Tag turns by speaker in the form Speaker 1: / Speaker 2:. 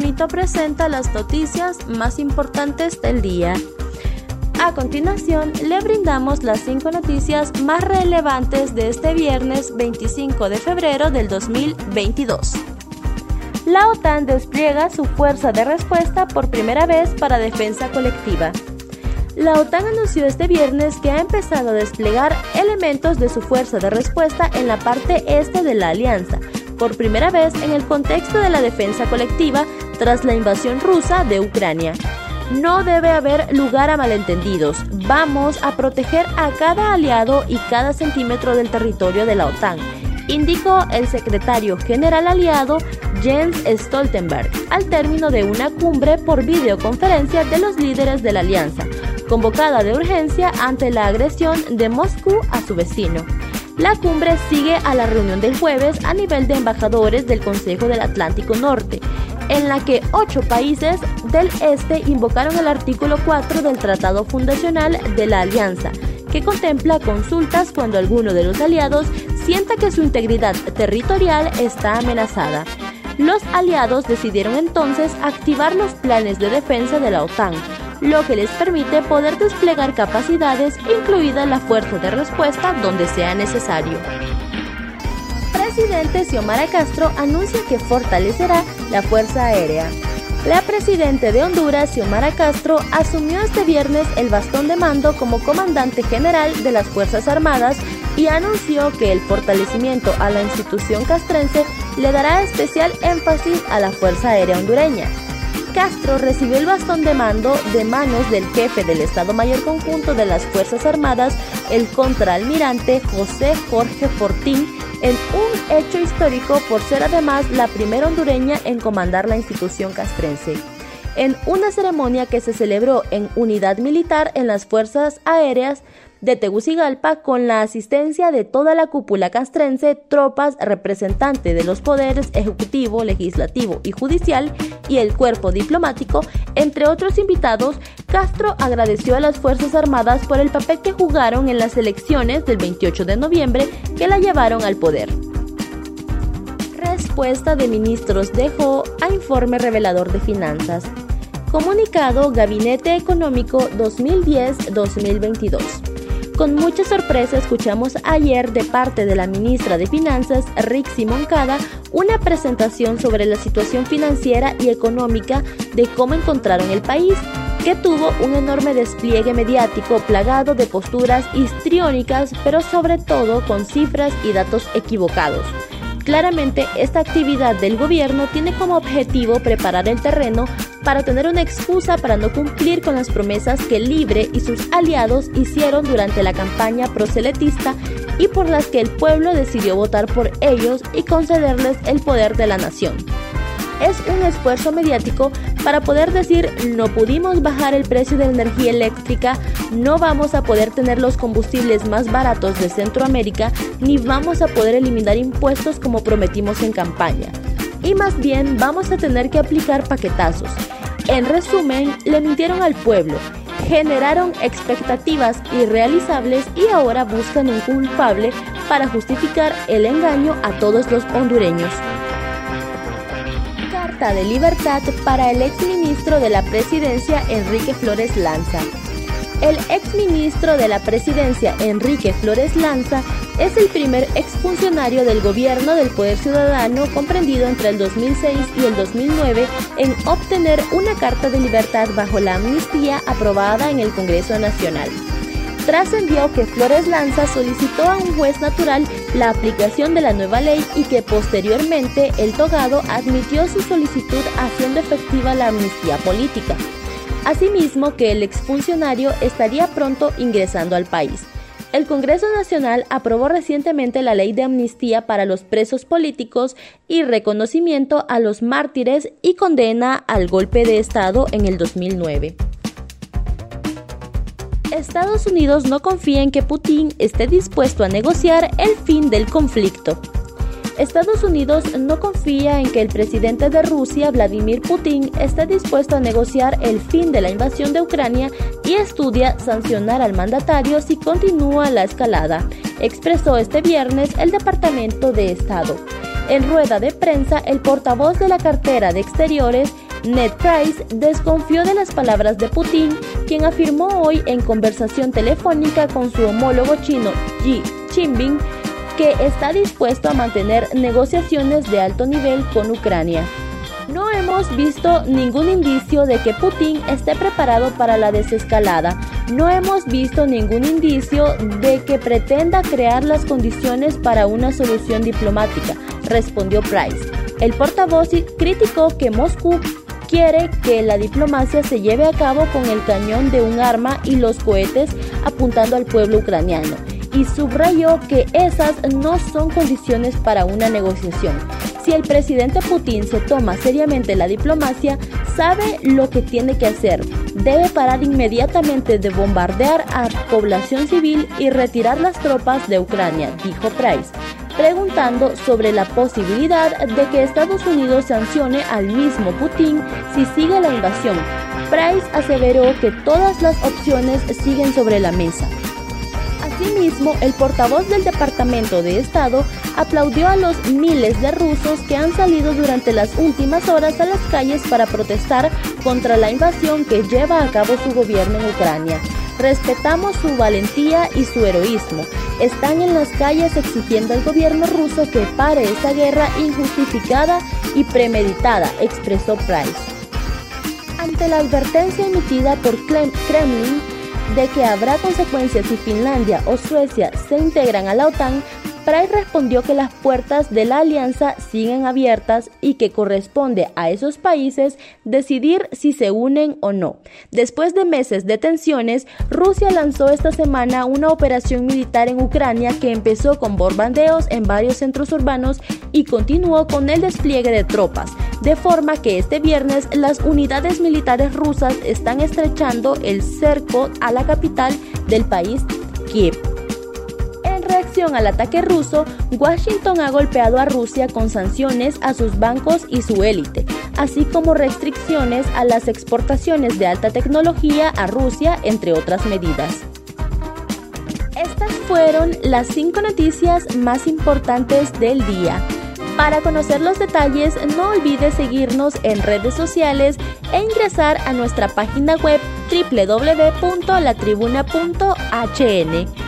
Speaker 1: Bonito presenta las noticias más importantes del día. A continuación, le brindamos las cinco noticias más relevantes de este viernes 25 de febrero del 2022. La OTAN despliega su fuerza de respuesta por primera vez para defensa colectiva. La OTAN anunció este viernes que ha empezado a desplegar elementos de su fuerza de respuesta en la parte este de la alianza, por primera vez en el contexto de la defensa colectiva tras la invasión rusa de Ucrania. No debe haber lugar a malentendidos. Vamos a proteger a cada aliado y cada centímetro del territorio de la OTAN, indicó el secretario general aliado Jens Stoltenberg al término de una cumbre por videoconferencia de los líderes de la alianza, convocada de urgencia ante la agresión de Moscú a su vecino. La cumbre sigue a la reunión del jueves a nivel de embajadores del Consejo del Atlántico Norte, en la que ocho países del este invocaron el artículo 4 del Tratado Fundacional de la Alianza, que contempla consultas cuando alguno de los aliados sienta que su integridad territorial está amenazada. Los aliados decidieron entonces activar los planes de defensa de la OTAN, lo que les permite poder desplegar capacidades, incluida la fuerza de respuesta donde sea necesario. Presidente Xiomara Castro anuncia que fortalecerá la Fuerza Aérea. La presidenta de Honduras, Xiomara Castro, asumió este viernes el bastón de mando como comandante general de las Fuerzas Armadas y anunció que el fortalecimiento a la institución castrense le dará especial énfasis a la Fuerza Aérea hondureña. Castro recibió el bastón de mando de manos del jefe del Estado Mayor Conjunto de las Fuerzas Armadas, el contraalmirante José Jorge Fortín, en un hecho histórico por ser además la primera hondureña en comandar la institución castrense. En una ceremonia que se celebró en unidad militar en las Fuerzas Aéreas, de Tegucigalpa con la asistencia de toda la cúpula castrense, tropas, representantes de los poderes ejecutivo, legislativo y judicial y el cuerpo diplomático, entre otros invitados, Castro agradeció a las Fuerzas Armadas por el papel que jugaron en las elecciones del 28 de noviembre que la llevaron al poder. Respuesta de ministros dejó a informe revelador de finanzas. Comunicado Gabinete Económico 2010-2022. Con mucha sorpresa escuchamos ayer de parte de la ministra de Finanzas, Rixi Moncada, una presentación sobre la situación financiera y económica de cómo encontraron el país, que tuvo un enorme despliegue mediático plagado de posturas histriónicas, pero sobre todo con cifras y datos equivocados. Claramente, esta actividad del gobierno tiene como objetivo preparar el terreno para tener una excusa para no cumplir con las promesas que Libre y sus aliados hicieron durante la campaña proseletista y por las que el pueblo decidió votar por ellos y concederles el poder de la nación. Es un esfuerzo mediático para poder decir no pudimos bajar el precio de la energía eléctrica, no vamos a poder tener los combustibles más baratos de Centroamérica, ni vamos a poder eliminar impuestos como prometimos en campaña. Y más bien vamos a tener que aplicar paquetazos en resumen, le mintieron al pueblo, generaron expectativas irrealizables y ahora buscan un culpable para justificar el engaño a todos los hondureños. Carta de libertad para el exministro de la presidencia Enrique Flores Lanza. El exministro de la presidencia Enrique Flores Lanza es el primer exfuncionario del gobierno del Poder Ciudadano comprendido entre el 2006 y el 2009 en obtener una carta de libertad bajo la amnistía aprobada en el Congreso Nacional. Trascendió que Flores Lanza solicitó a un juez natural la aplicación de la nueva ley y que posteriormente el togado admitió su solicitud haciendo efectiva la amnistía política. Asimismo que el exfuncionario estaría pronto ingresando al país. El Congreso Nacional aprobó recientemente la ley de amnistía para los presos políticos y reconocimiento a los mártires y condena al golpe de Estado en el 2009. Estados Unidos no confía en que Putin esté dispuesto a negociar el fin del conflicto. Estados Unidos no confía en que el presidente de Rusia, Vladimir Putin, esté dispuesto a negociar el fin de la invasión de Ucrania y estudia sancionar al mandatario si continúa la escalada, expresó este viernes el Departamento de Estado. En rueda de prensa, el portavoz de la cartera de Exteriores, Ned Price desconfió de las palabras de Putin, quien afirmó hoy en conversación telefónica con su homólogo chino Xi Jinping que está dispuesto a mantener negociaciones de alto nivel con Ucrania. No hemos visto ningún indicio de que Putin esté preparado para la desescalada. No hemos visto ningún indicio de que pretenda crear las condiciones para una solución diplomática, respondió Price. El portavoz criticó que Moscú quiere que la diplomacia se lleve a cabo con el cañón de un arma y los cohetes apuntando al pueblo ucraniano y subrayó que esas no son condiciones para una negociación. Si el presidente Putin se toma seriamente la diplomacia, sabe lo que tiene que hacer. Debe parar inmediatamente de bombardear a población civil y retirar las tropas de Ucrania, dijo Price, preguntando sobre la posibilidad de que Estados Unidos sancione al mismo Putin si sigue la invasión. Price aseveró que todas las opciones siguen sobre la mesa. Asimismo, el portavoz del Departamento de Estado aplaudió a los miles de rusos que han salido durante las últimas horas a las calles para protestar contra la invasión que lleva a cabo su gobierno en Ucrania. Respetamos su valentía y su heroísmo. Están en las calles exigiendo al gobierno ruso que pare esta guerra injustificada y premeditada, expresó Price. Ante la advertencia emitida por Kremlin, de que habrá consecuencias si Finlandia o Suecia se integran a la OTAN, Price respondió que las puertas de la alianza siguen abiertas y que corresponde a esos países decidir si se unen o no. Después de meses de tensiones, Rusia lanzó esta semana una operación militar en Ucrania que empezó con bombardeos en varios centros urbanos y continuó con el despliegue de tropas, de forma que este viernes las unidades militares rusas están estrechando el cerco a la capital del país, Kiev al ataque ruso, Washington ha golpeado a Rusia con sanciones a sus bancos y su élite, así como restricciones a las exportaciones de alta tecnología a Rusia, entre otras medidas. Estas fueron las cinco noticias más importantes del día. Para conocer los detalles, no olvides seguirnos en redes sociales e ingresar a nuestra página web www.latribuna.hn.